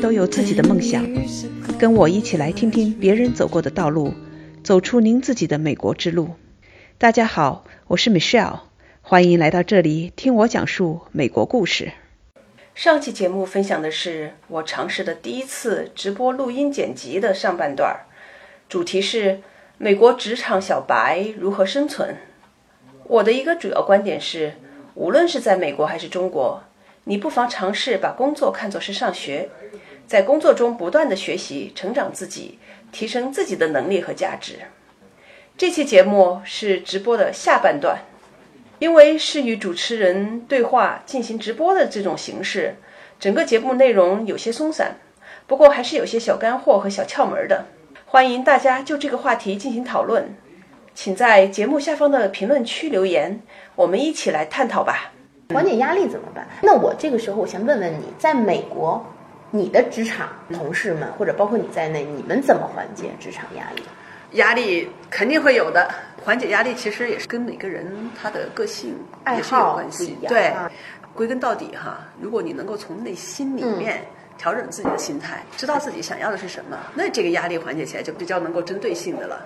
都有自己的梦想，跟我一起来听听别人走过的道路，走出您自己的美国之路。大家好，我是 Michelle，欢迎来到这里听我讲述美国故事。上期节目分享的是我尝试的第一次直播录音剪辑的上半段，主题是美国职场小白如何生存。我的一个主要观点是，无论是在美国还是中国。你不妨尝试把工作看作是上学，在工作中不断的学习、成长自己，提升自己的能力和价值。这期节目是直播的下半段，因为是与主持人对话进行直播的这种形式，整个节目内容有些松散，不过还是有些小干货和小窍门的。欢迎大家就这个话题进行讨论，请在节目下方的评论区留言，我们一起来探讨吧。缓解压力怎么办？那我这个时候，我先问问你，在美国，你的职场同事们或者包括你在内，你们怎么缓解职场压力？压力肯定会有的，缓解压力其实也是跟每个人他的个性爱好有关系。对，归根到底哈，如果你能够从内心里面调整自己的心态，知道自己想要的是什么，那这个压力缓解起来就比较能够针对性的了。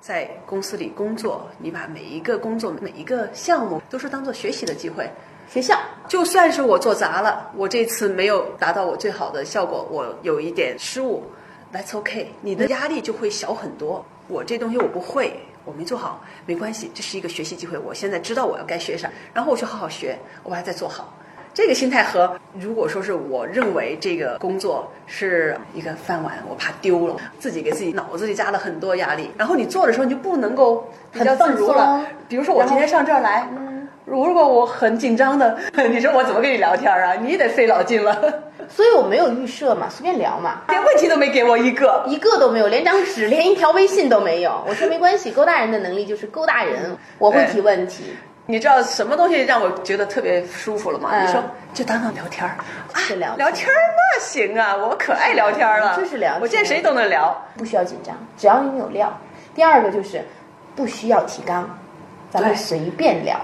在公司里工作，你把每一个工作、每一个项目都是当做学习的机会。学校就算是我做砸了，我这次没有达到我最好的效果，我有一点失误，That's OK，你的压力就会小很多。我这东西我不会，我没做好，没关系，这是一个学习机会。我现在知道我要该学啥，然后我去好好学，我把它再做好。这个心态和如果说是我认为这个工作是一个饭碗，我怕丢了，自己给自己脑子里加了很多压力，然后你做的时候你就不能够比较自如了。比如说我今天上这儿来。如果我很紧张的，你说我怎么跟你聊天啊？你也得费老劲了。所以我没有预设嘛，随便聊嘛，连问题都没给我一个，一个都没有，连张纸，连一条微信都没有。我说没关系，勾搭人的能力就是勾搭人，我会提问题。你知道什么东西让我觉得特别舒服了吗？你说就当当聊天儿，是聊聊天儿那行啊，我可爱聊天了，就是聊，我见谁都能聊，不需要紧张，只要你有料。第二个就是不需要提纲，咱们随便聊。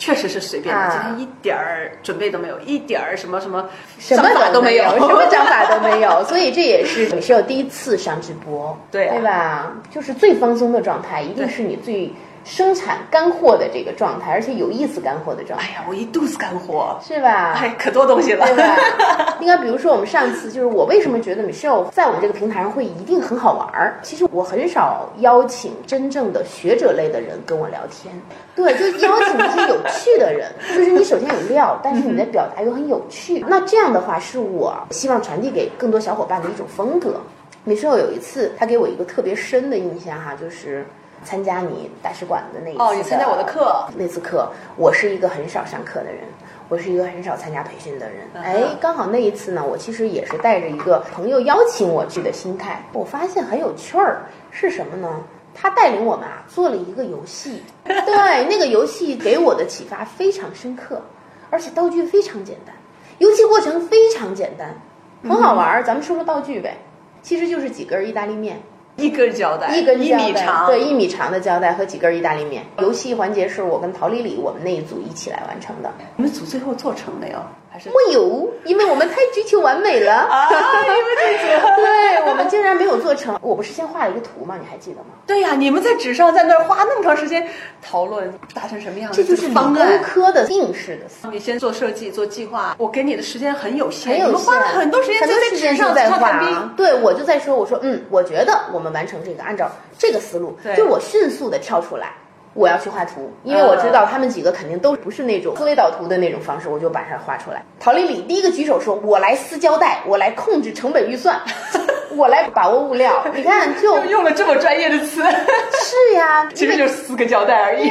确实是随便的，今天一点儿准备都没有，一点儿什么什么什么法都没有，什么章法都没有，所以这也是你是 有第一次上直播，对对吧？就是最放松的状态，一定是你最。生产干货的这个状态，而且有意思干货的状态。哎呀，我一肚子干货，是吧？哎，可多东西了，对吧？应该比如说，我们上次就是我为什么觉得 Michelle 在我们这个平台上会一定很好玩儿？其实我很少邀请真正的学者类的人跟我聊天，对，就邀请一些有趣的人。就是你首先有料，但是你的表达又很有趣。那这样的话，是我希望传递给更多小伙伴的一种风格。Michelle 有一次，他给我一个特别深的印象哈，就是。参加你大使馆的那一次哦，你参加我的课那次课，我是一个很少上课的人，我是一个很少参加培训的人。哎，刚好那一次呢，我其实也是带着一个朋友邀请我去的心态。我发现很有趣儿，是什么呢？他带领我们啊做了一个游戏，对，那个游戏给我的启发非常深刻，而且道具非常简单，游戏过程非常简单，很好玩儿。咱们说说道具呗，其实就是几根意大利面。一根胶带，一根一米长，对，一米长的胶带和几根意大利面。游戏环节是我跟陶丽丽我们那一组一起来完成的。你们组最后做成没有？还是没有，因为我们太追求完美了。啊，因为这组，对我们竟然没有做成。我不是先画了一个图吗？你还记得吗？对呀，你们在纸上在那儿花那么长时间讨论，达成什么样子？这就是理工科的定式的。你先做设计，做计划，我给你的时间很有限，很有限，花了很多时间在纸上在画。对，我就在说，我说，嗯，我觉得我们完成这个，按照这个思路，就我迅速的跳出来。我要去画图，因为我知道他们几个肯定都不是那种思维导图的那种方式，我就把它画出来。陶丽丽第一个举手说：“我来撕胶带，我来控制成本预算，我来把握物料。”你看，就 用了这么专业的词。是呀，其实就是撕个胶带而已，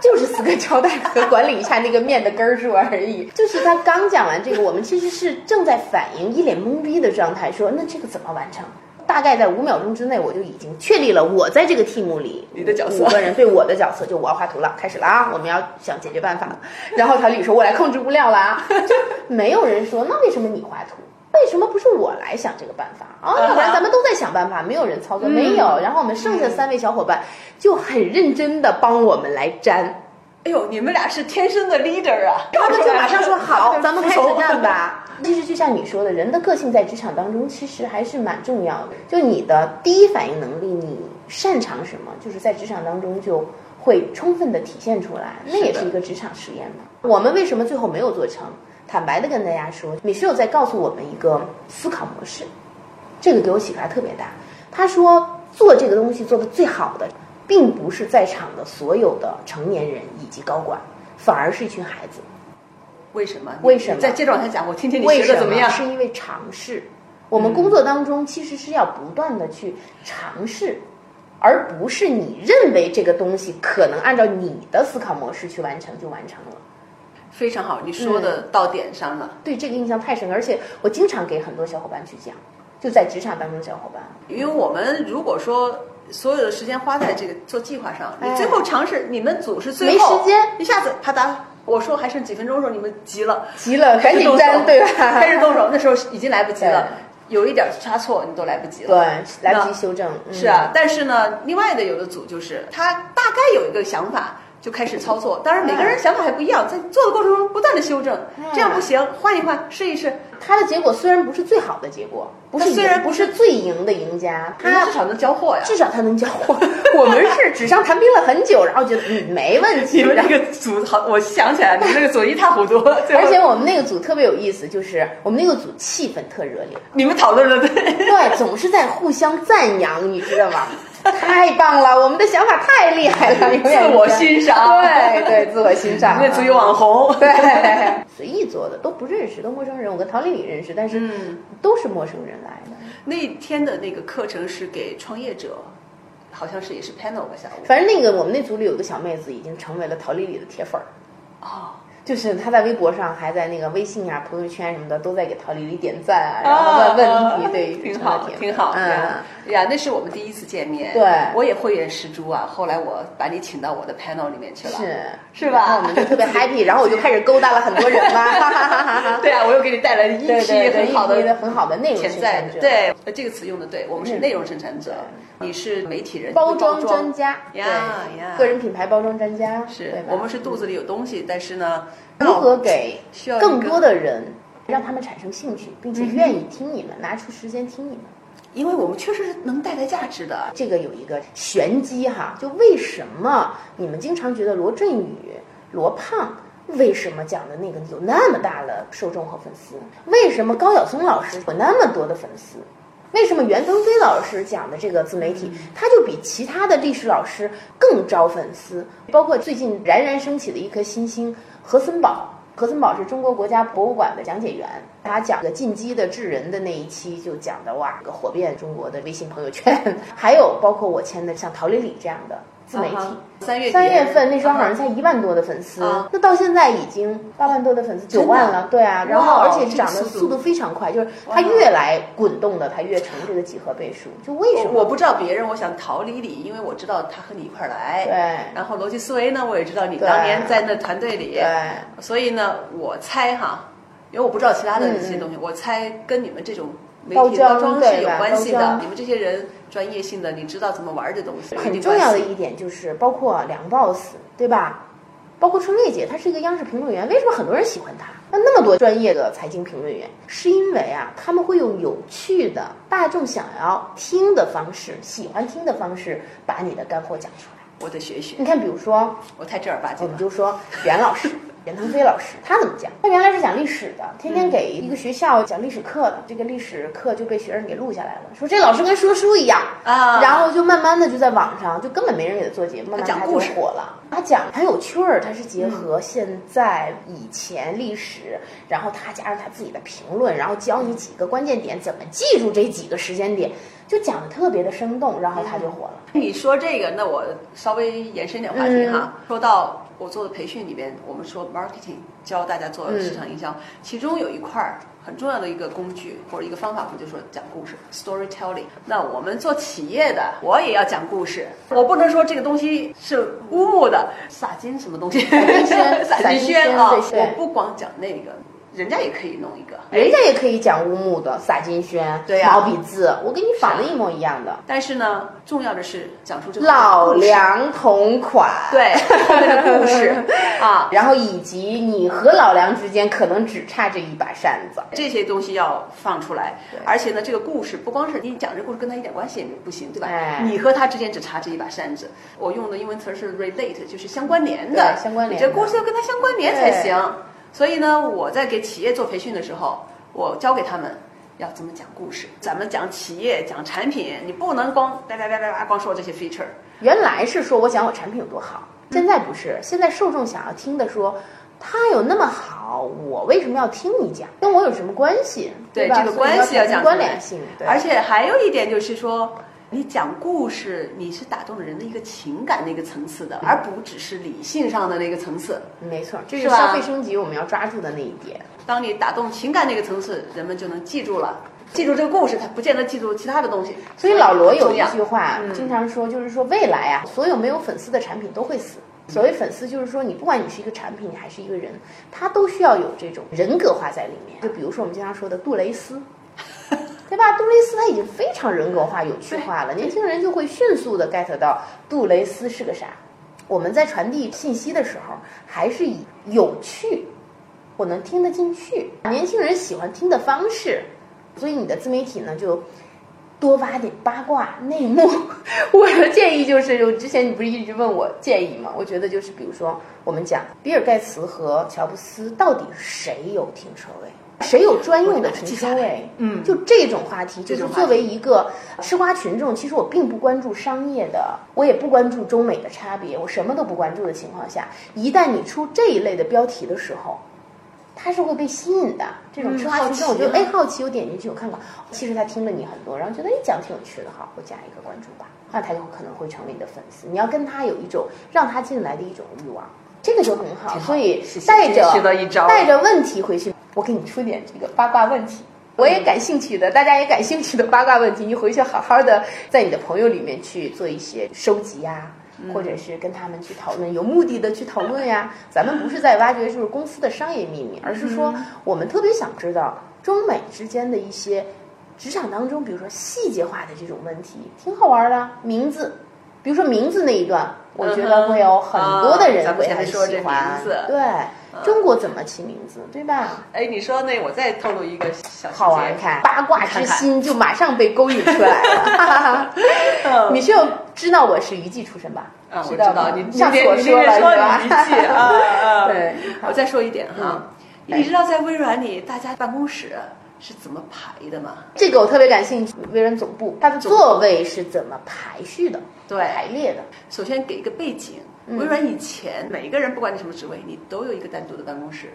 就是撕个胶带和管理一下那个面的根数而已。就是他刚讲完这个，我们其实是正在反应，一脸懵逼的状态，说：“那这个怎么完成？”大概在五秒钟之内，我就已经确立了我在这个 team 里你的角色五个人对我的角色，就我要画图了，开始了啊！我们要想解决办法。然后陶丽说：“我来控制物料了啊！” 就没有人说那为什么你画图？为什么不是我来想这个办法啊？要不然咱们都在想办法，没有人操作，没有。然后我们剩下三位小伙伴就很认真的帮我们来粘。哎呦，你们俩是天生的 leader 啊！他们就马上说 好，咱们开始干吧。其实就像你说的，人的个性在职场当中其实还是蛮重要的。就你的第一反应能力，你擅长什么，就是在职场当中就会充分的体现出来。那也是一个职场实验嘛。我们为什么最后没有做成？坦白的跟大家说，米歇尔在告诉我们一个思考模式，这个给我启发特别大。他说，做这个东西做的最好的，并不是在场的所有的成年人以及高管，反而是一群孩子。为什么？为什么？再接着往下讲，我听听你学的怎么样？是因为尝试。我们工作当中其实是要不断的去尝试，而不是你认为这个东西可能按照你的思考模式去完成就完成了。非常好，你说的到点上了。对这个印象太深，而且我经常给很多小伙伴去讲，就在职场当中的小伙伴。因为我们如果说所有的时间花在这个做计划上，你最后尝试，你们组是最后没时间，一下子啪嗒，我说还剩几分钟的时候，你们急了，急了，赶紧粘，对吧？开始动手，那时候已经来不及了，有一点差错你都来不及了，对，来不及修正。是啊，但是呢，另外的有的组就是他大概有一个想法。就开始操作，当然每个人想法还不一样，在做的过程中不断的修正，这样不行，换一换，试一试。他的结果虽然不是最好的结果，不是虽然不是最赢的赢家，他至少能交货呀，至少他能交货。我们是纸上谈兵了很久，然后觉得嗯没问题。你们那个组好，我想起来，你们那个组一塌糊涂。而且我们那个组特别有意思，就是我们那个组气氛特热烈，你们讨论的对，对，总是在互相赞扬，你知道吗？太棒了，我们的想法太厉害了，自我欣赏，对对，自我欣赏。那组有网红，对，随意做的，都不认识，都陌生人。我跟陶丽丽认识，但是都是陌生人来的。那天的那个课程是给创业者，好像是也是 panel 吧，下午。反正那个我们那组里有个小妹子，已经成为了陶丽丽的铁粉儿。哦。就是他在微博上，还在那个微信啊、朋友圈什么的，都在给陶丽丽点赞啊，然后问问题，对，挺好，挺好。嗯呀，那是我们第一次见面，对，我也慧眼识珠啊。后来我把你请到我的 panel 里面去了，是是吧？我们就特别 happy，然后我就开始勾搭了很多人嘛。对啊，我又给你带来一批很好的、很好的内容生产者。对，这个词用的对，我们是内容生产者，你是媒体人，包装专家，呀呀，个人品牌包装专家。是我们是肚子里有东西，但是呢。如何给更多的人让他们产生兴趣，并且愿意听你们，拿出时间听你们？因为我们确实是能带来价值的。这个有一个玄机哈，就为什么你们经常觉得罗振宇、罗胖为什么讲的那个有那么大的受众和粉丝？为什么高晓松老师有那么多的粉丝？为什么袁腾飞老师讲的这个自媒体，他就比其他的历史老师更招粉丝？包括最近冉冉升起的一颗新星。何森堡，何森堡是中国国家博物馆的讲解员，他讲的进击的智人的那一期就讲的哇，个火遍中国的微信朋友圈，还有包括我签的像陶丽丽这样的。自媒体三月三月份那时候好像才一万多的粉丝，那到现在已经八万多的粉丝，九万了。对啊，然后而且涨的速度非常快，就是它越来滚动的，它越成这个几何倍数。就为什么？我不知道别人，我想逃离你，因为我知道他和你一块儿来。对。然后逻辑思维呢，我也知道你当年在那团队里。对。所以呢，我猜哈，因为我不知道其他的一些东西，我猜跟你们这种媒体包装是有关系的。你们这些人。专业性的，你知道怎么玩这东西。很重要的一点就是，包括梁 boss，对吧？包括春丽姐，她是一个央视评论员，为什么很多人喜欢她？那那么多专业的财经评论员，是因为啊，他们会用有趣的、大众想要听的方式、喜欢听的方式，把你的干货讲出来。我得学学。你看，比如说，我太正儿八经我们就说袁老师。袁腾飞老师他怎么讲？他原来是讲历史的，天天给一个学校讲历史课的。这个历史课就被学生给录下来了，说这老师跟说书一样啊。然后就慢慢的就在网上，就根本没人给他做节目，慢慢他就火了。他讲很有趣儿，他是结合现在、以前历史，然后他加上他自己的评论，然后教你几个关键点，怎么记住这几个时间点，就讲的特别的生动，然后他就火了。你说这个，那我稍微延伸点话题哈，说到。我做的培训里边，我们说 marketing 教大家做市场营销，其中有一块儿很重要的一个工具或者一个方法，我们就说讲故事 storytelling。那我们做企业的，我也要讲故事，我不能说这个东西是乌木的，撒金什么东西，撒金宣 啊！我不光讲那个，人家也可以弄一个，人家也可以讲乌木的洒金轩，对呀。毛笔字，我给你仿的一模一样的，但是呢，重要的是讲出这个老梁同款，对的故事。啊，然后以及你和老梁之间可能只差这一把扇子，这些东西要放出来，而且呢，这个故事不光是你讲这故事跟他一点关系也不行，对吧？哎。你和他之间只差这一把扇子。我用的英文词是 relate，就是相关联的。对，相关联你这故事要跟他相关联才行。所以呢，我在给企业做培训的时候，我教给他们要怎么讲故事。咱们讲企业、讲产品，你不能光叭叭叭叭叭光说这些 feature。原来是说我讲我产品有多好，现在不是，现在受众想要听的说。他有那么好，我为什么要听你讲？跟我有什么关系？吧？对这个关系要讲关联性。对而且还有一点就是说，你讲故事，你是打动了人的一个情感的一个层次的，而不只是理性上的那个层次。没错，这是消费升级我们要抓住的那一点。当你打动情感那个层次，人们就能记住了。记住这个故事，他不见得记住其他的东西。所以老罗有一句话，嗯经常说，就是说未来啊，所有没有粉丝的产品都会死。所谓粉丝，就是说你不管你是一个产品，你还是一个人，他都需要有这种人格化在里面。就比如说我们经常说的杜蕾斯，对吧？杜蕾斯他已经非常人格化、有趣化了，年轻人就会迅速的 get 到杜蕾斯是个啥。我们在传递信息的时候，还是以有趣，我能听得进去，年轻人喜欢听的方式。所以你的自媒体呢，就多挖点八卦内幕。我的建议就是，我之前你不是一直问我建议吗？我觉得就是，比如说我们讲比尔盖茨和乔布斯到底谁有停车位？谁有专用的停车位？嗯就这种话题，就是作为一个吃瓜群众，其实我并不关注商业的，我也不关注中美的差别，我什么都不关注的情况下，一旦你出这一类的标题的时候，他是会被吸引的。这种嗯吃瓜群众，我就哎好奇，我点进去我看看，其实他听了你很多，然后觉得哎讲挺有趣的，好，我加一个关注吧，那他就可能会成为你的粉丝。你要跟他有一种让他进来的一种欲望，这个就很好。所以带着带着问题回去，我给你出点这个八卦问题。我也感兴趣的，大家也感兴趣的八卦问题，你回去好好的在你的朋友里面去做一些收集呀、或者是跟他们去讨论，有目的的去讨论呀。咱们不是在挖掘就是公司的商业秘密，而是说我们特别想知道中美之间的一些职场当中，比如说细节化的这种问题，挺好玩的。名字，比如说名字那一段，我觉得会有很多的人会很喜欢。对，中国怎么起名字，对吧？哎，你说那我再透露一个小细节好玩看，八卦之心就马上被勾引出来了哈哈哈。你是有知道我是娱记出身吧？啊，我知道你你上次我说了是吧啊啊，对我再说一点哈，嗯你知道在微软里大家办公室是怎么排的吗？这个我特别感兴趣。微软总部它的座位是怎么排序的？对排列的。首先给一个背景，嗯微软以前每个人不管你什么职位，你都有一个单独的办公室，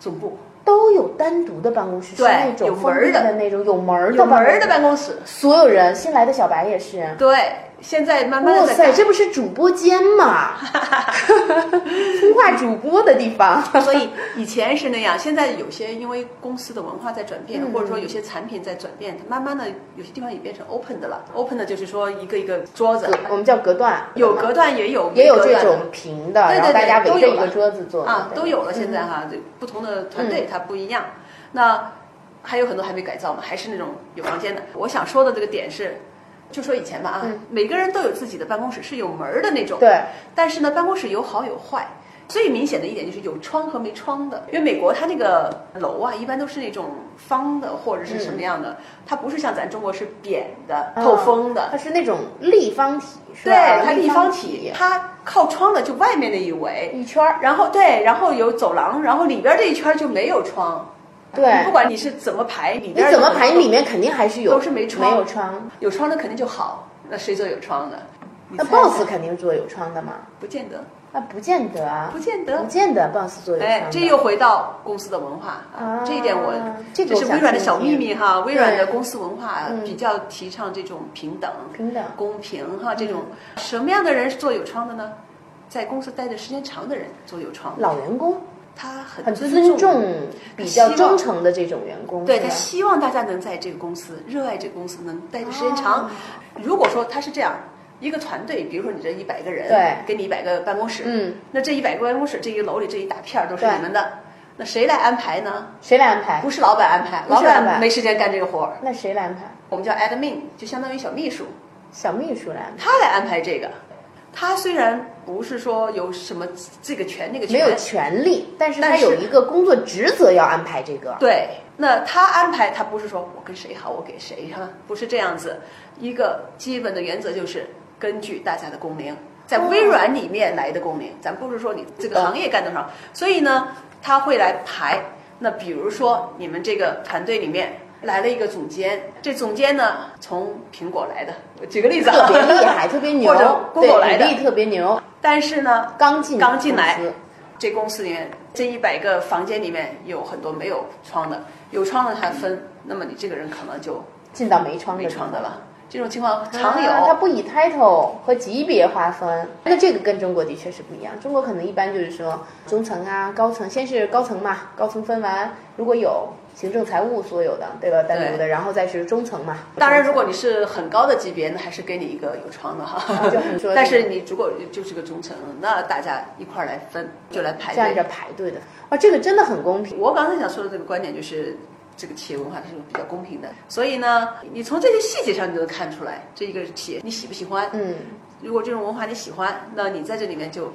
总部都有单独的办公室，是对那种有门封闭的的那种有门儿有门儿的。办公室。所有人新来的小白也是。对，现在慢慢哇塞，的在改这不是主播间吗？孵化主播的地方。所以以前是那样，现在有些因为公司的文化在转变，嗯或者说有些产品在转变，它慢慢的有些地方也变成 open 的了。open 的就是说一个一个桌子，我们叫隔断，有隔断也有也有这种平的，对对大家都有了围着一个桌子坐啊，都有了。现在嗯哈，这不同的团队它不一样。那还有很多还没改造嘛，还是那种有房间的。我想说的这个点是，就说以前吧啊，嗯每个人都有自己的办公室，是有门儿的那种。对。但是呢，办公室有好有坏。最明显的一点就是有窗和没窗的，因为美国它那个楼啊，一般都是那种方的或者是什么样的，它不是像咱中国是扁的、透风的。它是那种立方体，是对？，它立方方体，它靠窗的就外面那一围，一圈儿，然后对，然后有走廊，然后里边这一圈就没有窗。对你不管你是怎么排，里你怎么排？里面肯定还是有，都是没窗没有窗。有窗的肯定就好，那谁做有窗的？那 boss 肯定做有窗的嘛？不见得，那不见得啊，不见得不。见得 boss 做有窗。，哎这又回到公司的文化啊这一点我这是微软的小秘密哈。微软的公司文化嗯比较提倡这种平等、平等公平哈。这种什么样的人是做有窗的呢？在公司待的时间长的人做有窗，老员工他很很尊尊重比较忠诚的这种员工，对他希望大家能在这个公司热爱这个公司，能待的时间长。哦如果说他是这样一个团队，比如说你这一百个人，对给你一百个办公室，嗯，那这一百个办公室，这一楼里这一大片儿都是你们的。那谁来安排呢？谁来安排？不是老板安排，老板板没时间干这个活儿。那谁来安排？我们叫 admin，就相当于小秘书，小秘书来安排。他来安排这个。他虽然不是说有什么这个权那个权，没有权利，但是他有一个工作职责要安排这个。对，那他安排他不是说我跟谁好我给谁哈，不是这样子。一个基本的原则就是根据大家的工龄，在微软里面来的工龄，咱不是说你这个行业干多少，所以呢，他会来排。那比如说你们这个团队里面来了一个总监，这总监呢从苹果来的，我举个例子啊，特别厉害，特别牛，或者 Google 来的。对履历特别牛，但是呢，刚进刚进来，这公司里面这一百个房间里面有很多没有窗的，有窗的他分，那么你这个人可能就进到没窗的没窗的了。这种情况常有。啊它不以 title 和级别划分，那这个跟中国的确是不一样。中国可能一般就是说中层啊、高层，先是高层嘛，高层分完，如果有行政、财务所有的，对吧？单独的，然后再是中层嘛。当然，如果你是很高的级别，那还是给你一个有窗的哈啊就很说。但是你如果就是个中层，那大家一块儿来分，就来排是按照队。排队的，哇，这个真的很公平。我刚才想说的这个观点就是，这个企业文化是比较公平的。所以呢，你从这些细节上你就能看出来，这一个企业你喜不喜欢？嗯，如果这种文化你喜欢，那你在这里面就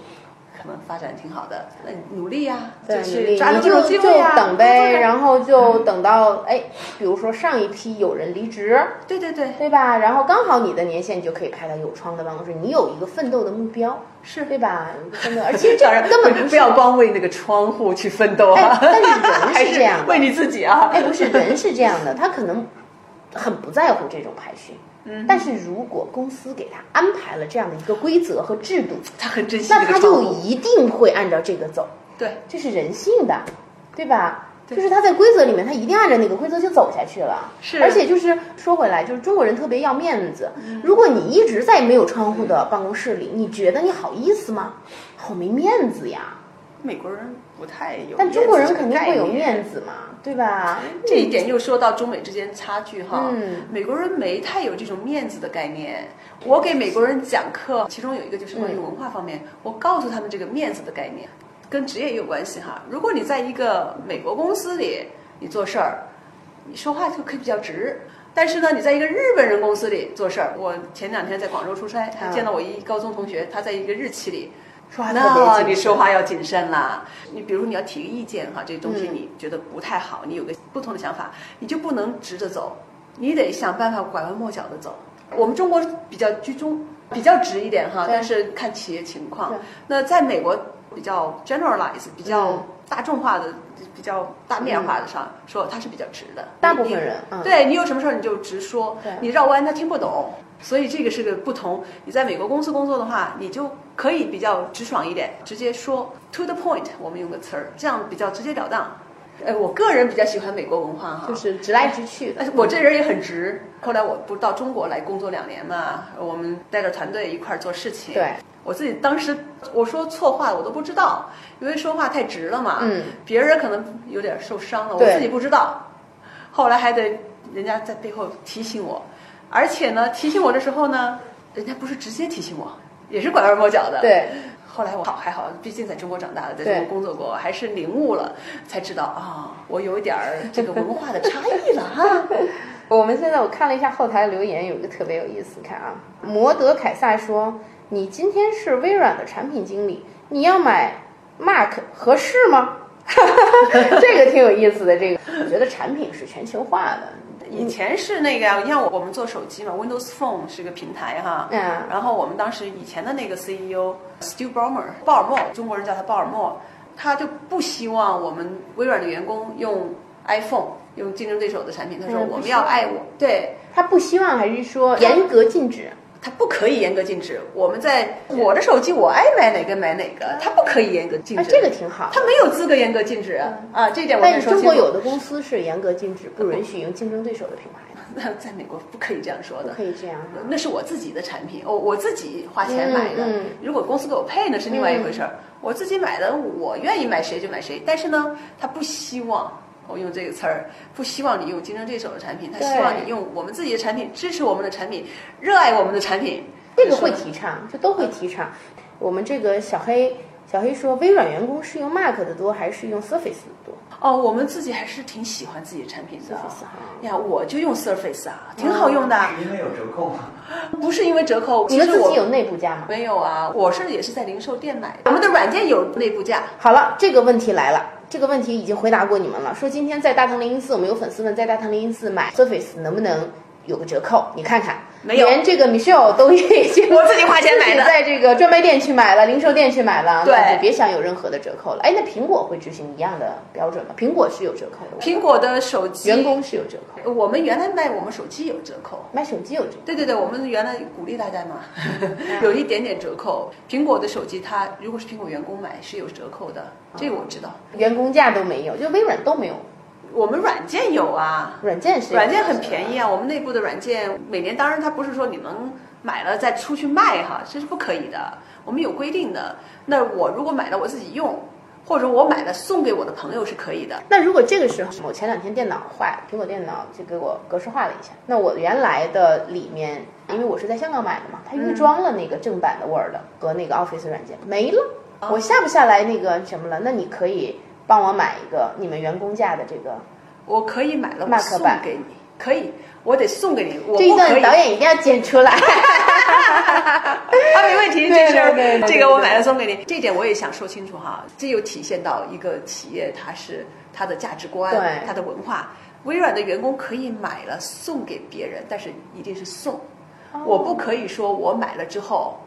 发展挺好的。那你努力呀、对，就就就种机会呀、等呗，然后就等到哎，比如说上一批有人离职，对对对，对吧？然后刚好你的年限就可以派到有窗的办公室，你有一个奋斗的目标，是对吧？有一个奋斗，而且这 根本不要光为那个窗户去奋斗啊，哎但是人是 这样的为你自己啊。哎，不是人是这样的，他可能很不在乎这种排序。嗯，但是如果公司给他安排了这样的一个规则和制度，他很珍惜那他就一定会按照这个走，对这是人性的，对吧？就是他在规则里面，他一定按照那个规则就走下去了。是而且就是说回来，就是中国人特别要面子。嗯如果你一直在没有窗户的办公室里，你觉得你好意思吗？好没面子呀！美国人不太有，但中国人肯定会有面。子嘛，对吧？这一点又说到中美之间差距哈，嗯美国人没太有这种面子的概念。我给美国人讲课，其中有一个就是关于文化方面，我告诉他们这个面子的概念，跟职业也有关系哈。如果你在一个美国公司里，你做事儿，你说话就可以比较直。但是呢，你在一个日本人公司里做事儿，我前两天在广州出差，还见到我一高中同学，他在一个日企里，那你说话要谨慎啦。你比如你要提个意见哈，这东西嗯你觉得不太好，你有个不同的想法，你就不能直着走，你得想办法拐弯抹角的走。我们中国比较居中，比较直一点哈，但是看企业情况。那在美国比较 generalize，比较嗯大众化的、比较大面化的上说，它是比较直的。大部分人嗯对你有什么事儿你就直说，你绕弯他听不懂。所以这个是个不同。你在美国公司工作的话，你就可以比较直爽一点，直接说 to the point。我们用个词儿，这样比较直截了当。呃，我个人比较喜欢美国文化哈，就是直来直去的但。是我这人也很直。后来我不是到中国来工作两年嘛，我们带着团队一块儿做事情。对，我自己当时我说错话我都不知道，因为说话太直了嘛。嗯，别人可能有点受伤了，我自己不知道。后来还得人家在背后提醒我，而且呢，提醒我的时候呢，人家不是直接提醒我，也是拐弯抹角的。。对，后来我好还好，毕竟在中国长大的，在中国工作过，还是领悟了，才知道啊、我有一点儿这个文化的差异了哈。我们现在我看了一下后台留言，有一个特别有意思，看啊，摩德凯撒说：“你今天是微软的产品经理，你要买 Mac 合适吗？” 这个挺有意思的。这个我觉得产品是全球化的，以前是那个呀，你像我我们做手机嘛，Windows Phone 是个平台哈。嗯然后我们当时以前的那个 CEO Stu Ballmer，鲍尔默，中国人叫他鲍尔默，他就不希望我们微软的员工用 iPhone，用竞争对手的产品。他说嗯我们要爱我，对。他不希望还是说严格禁止？他不可以严格禁止。我们在我的手机，我爱买哪个买哪个，他不可以严格禁啊，止。这个挺好。他没有资格严格禁止啊，这一点我但先说中国有的公司是严格禁止，不允许用竞争对手的品牌，那在美国不可以这样说的不可。以这样的。那是我自己的产品，我我自己花钱买的。如果公司给我配，那是另外一回事儿。我自己买的，我愿意买谁就买谁。但是呢，他不希望我用这个词儿，不希望你用竞争对手的产品，他希望你用我们自己的产品，支持我们的产品，热爱我们的产品。这个会提倡，这都会提倡。我们这个小黑小黑说，微软员工是用 Mac 的多还是用 Surface 的多？哦，我们自己还是挺喜欢自己的产品的 Surface 哈。呀，我就用 Surface 啊，挺好用的。是因为有折扣吗？不是因为折扣，你们自己有内部价吗？没有啊？我是也是在零售店买的，我们的软件有内部价。好了，这个问题来了，这个问题已经回答过你们了。说今天在大唐零零四，我们有粉丝问在大唐零零四买 Surface 能不能有个折扣？你看看，没有连这个 Michelle 都已经我自己花钱买的在这个专卖店去买了，零售店去买了，对就别想有任何的折扣了。哎，那苹果会执行一样的标准吗？苹果是有折扣的，苹果的手机员工是有折扣，我们原来卖我们手机有折扣。卖手机有折扣。对对对，我们原来鼓励大家嘛，有一点点折扣。苹果的手机，它如果是苹果员工买是有折扣的，这个我知道。员工价都没有，就微软都没有，我们软件有啊，软件是软件很便宜啊。我们内部的软件每年，当然它不是说你能买了再出去卖哈，这是不可以的。我们有规定的。那我如果买了我自己用，或者我买了送给我的朋友是可以的。那如果这个时候我前两天电脑坏了，苹果电脑就给我格式化了一下，那我原来的里面，因为我是在香港买的嘛，它预装了那个正版的 Word 和那个 Office 软件没了，我下不下来那个什么了。那你可以帮我买一个你们员工价的这个，我可以买了，我 Mac 送版给你，可以，我得送给你。我这一段导演一定要剪出来。啊，没问题，对这事儿这个我买了送给你，这点我也想说清楚哈。这又体现到一个企业它是它的价值观对，它的文化。微软的员工可以买了送给别人，但是一定是送，我不可以说我买了之后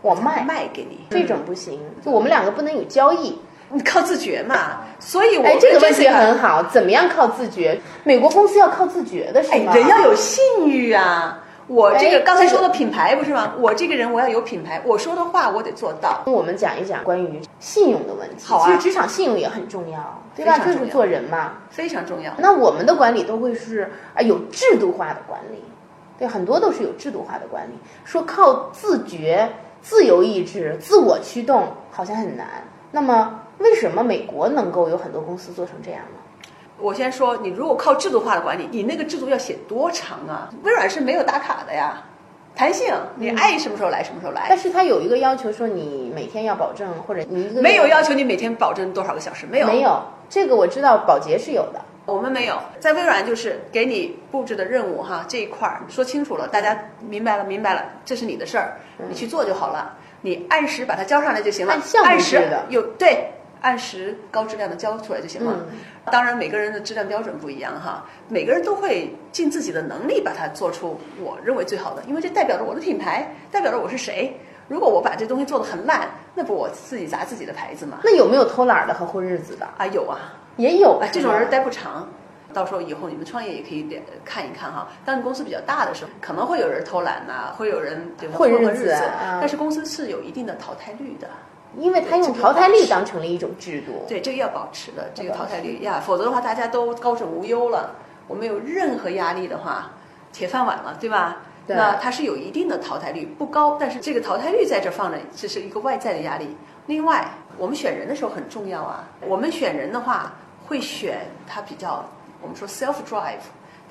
我卖卖给你，这种不行，就我们两个不能有交易。你靠自觉嘛。所以我哎，这个问题很好，怎么样靠自觉？美国公司要靠自觉的是哎，吗？人要有信誉啊。我这个刚才说的品牌不是吗？我这个人我要有品牌，我说的话我得做到。我们讲一讲关于信用的问题。好啊其实职场信用也很重要，对吧？就是做人嘛。非常重要。那我们的管理都会是啊有制度化的管理，对，很多都是有制度化的管理。说靠自觉、自由意志、自我驱动，好像很难。那么为什么美国能够有很多公司做成这样呢？我先说，你如果靠制度化的管理，你那个制度要写多长啊？微软是没有打卡的呀，弹性，你爱什么时候来什么时候来，但是它有一个要求，说你每天要保证，或者你一个没有要求你每天保证多少个小时，没有，没有。这个我知道，保洁是有的。我们没有，在微软就是给你布置的任务哈，这一块儿说清楚了，大家明白了，明白了，这是你的事儿，你去做就好了，你按时把它交上来就行了，按项目按时制的。有对，按时高质量的交出来就行了。嗯当然，每个人的质量标准不一样哈，每个人都会尽自己的能力把它做出我认为最好的，因为这代表着我的品牌，代表着我是谁。如果我把这东西做得很烂，那不我自己砸自己的牌子吗？那有没有偷懒儿的和混日子的？啊，有啊，也有啊，这种人待不长。到时候以后你们创业也可以点看一看哈。当你公司比较大的时候，可能会有人偷懒呐、会有人就是混日混子子啊但是公司是有一定的淘汰率的。因为他用淘汰率当成了一种制度。对，这个要保持的，这个淘汰率呀，否则的话大家都高枕无忧了，我们有任何压力的话，铁饭碗了，对吧？对那它是有一定的淘汰率，不高，但是这个淘汰率在这放着，这是一个外在的压力。另外，我们选人的时候很重要啊，我们选人的话会选他比较，我们说 self drive，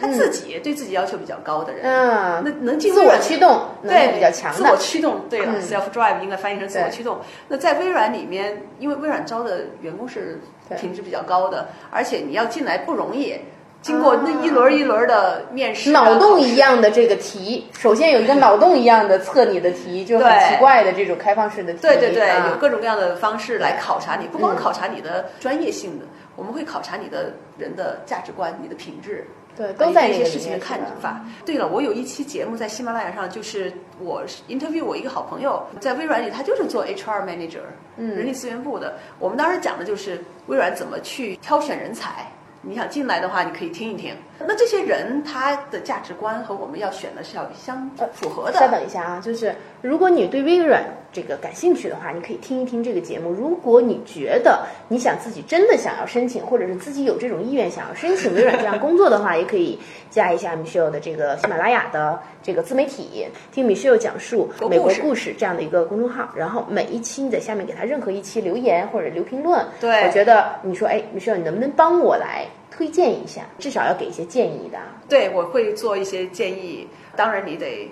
他自己对自己要求比较高的人，嗯，那能进自我驱动对比较强自我。驱动，对了、嗯 s e l f drive 应该翻译成自我驱动。那在微软里面，因为微软招的员工是品质比较高的，而且你要进来不容易，经过那一轮一轮的面试、啊，脑洞一。样的这个题，首先有一个脑洞一样的测你的题，就很奇怪的这种开放式的题。对对对，啊有各种各样的方式来考察你，不光嗯考察你的专业性的，我们会考察你的人的价值观、你的品质，对都在一些事情的看法。对了，我有一期节目在喜马拉雅上，就是我 interview 我一个好朋友，在微软里，他就是做 HR manager，嗯人力资源部的。我们当时讲的就是微软怎么去挑选人才。你想进来的话，你可以听一听。那这些人他的价值观和我们要选的是要相符合的。稍等一下啊，就是如果你对微软这个感兴趣的话，你可以听一听这个节目。如果你觉得你想自己真的想要申请，或者是自己有这种意愿想要申请微软这样工作的话，也可以加一下 Michelle 的这个喜马拉雅的这个自媒体，听 Michelle 讲述美国国故事这样的一个公众号。然后每一期你在下面给他任何一期留言或者留评论，对我觉得你说哎，Michelle 你能不能帮我来推荐一下？至少要给一些建议的啊。对，我会做一些建议。当然，你得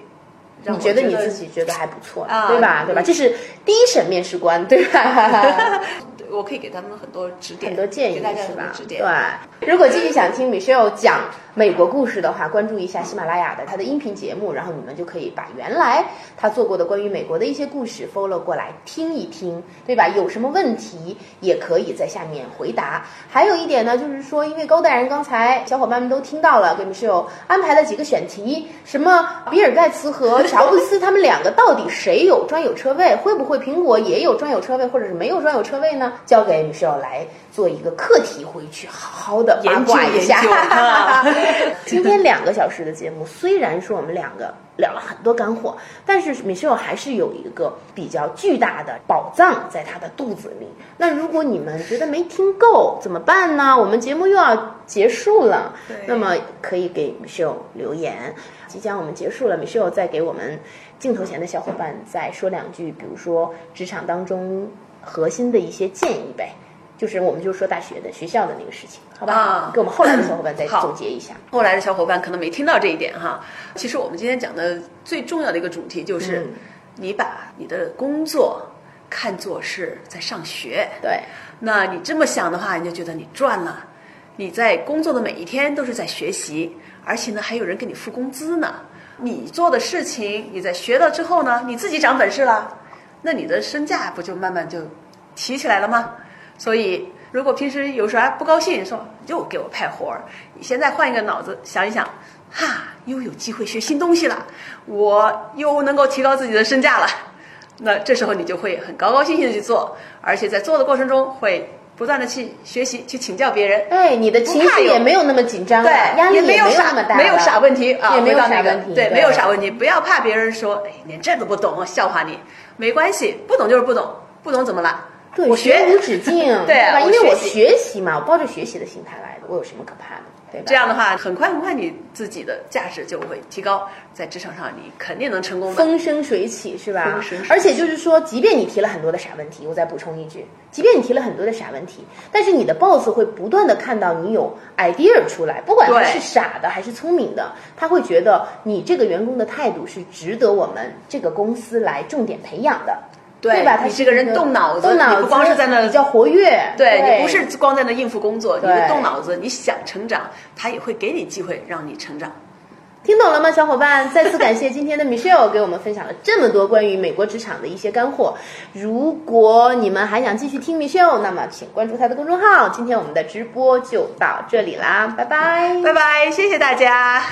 让你觉得你自己觉得还不错，啊对吧？对吧？嗯这是第一审面试官，对吧？我可以给他们很多指点，很多建议给大家是吧很多？指点。对，如果继续想听 Michelle 讲美国故事的话，关注一下喜马拉雅的他的音频节目，然后你们就可以把原来他做过的关于美国的一些故事 follow 过来听一听，对吧？有什么问题也可以在下面回答。还有一点呢，就是说，因为高代人刚才小伙伴们都听到了，给你们秀安排了几个选题，什么比尔盖茨和乔布斯他们两个到底谁有专有车位？会不会苹果也有专有车位，或者是没有专有车位呢？交给 Michelle 来做一个课题，回去好好的八卦一下。研究研究啊今天两个小时的节目，虽然说我们两个聊了很多干货，但是 Michelle 还是有一个比较巨大的宝藏在她的肚子里。那如果你们觉得没听够怎么办呢？我们节目又要结束了，那么可以给 Michelle 留言。即将我们结束了，Michelle 再给我们镜头前的小伙伴再说两句，比如说职场当中核心的一些建议呗。就是我们就说大学的学校的那个事情，好吧？啊给我们后来的小伙伴再 总结一下。后来的小伙伴可能没听到这一点哈。其实我们今天讲的最重要的一个主题就是，嗯你把你的工作看作是在上学。对，那你这么想的话，你就觉得你赚了。你在工作的每一天都是在学习，而且呢还有人给你付工资呢。你做的事情，你在学了之后呢，你自己长本事了，那你的身价不就慢慢就提起来了吗？所以，如果平时有啥不高兴，说又给我派活儿，你现在换一个脑子想一想，哈，又有机会学新东西了，我又能够提高自己的身价了。那这时候你就会很高高兴兴的去做，而且在做的过程中会不断的去学习、去请教别人。哎，你的情绪也没有那么紧张，对，压力也有那么大，没有啥问题啊，也没有回到那个啥问题，对，没有啥问题，不要怕别人说，哎，连这都不懂，笑话你，没关系，不懂就是不懂，不懂怎么了？对，我学学无止境，对啊吧？因为我我学习嘛，我抱着学习的心态来的，我有什么可怕的，对吧？这样的话，很快很快你自己的价值就会提高，在职场上你肯定能成功的。风生水起是吧风生水？起而且就是说，即便你提了很多的傻问题，我再补充一句，即便你提了很多的傻问题，但是你的 boss 会不断的看到你有 idea 出来，不管他是傻的还是聪明的，他会觉得你这个员工的态度是值得我们这个公司来重点培养的。对吧？他是你这个人动脑子动脑子你不光是在那比较活跃，对你不是光在那应付工作，你动脑子，你想成长，他也会给你机会让你成长。听懂了吗，小伙伴？再次感谢今天的 Michelle 给我们分享了这么多关于美国职场的一些干货。如果你们还想继续听 Michelle，那么请关注她的公众号。今天我们的直播就到这里啦，拜拜。拜拜，谢谢大家。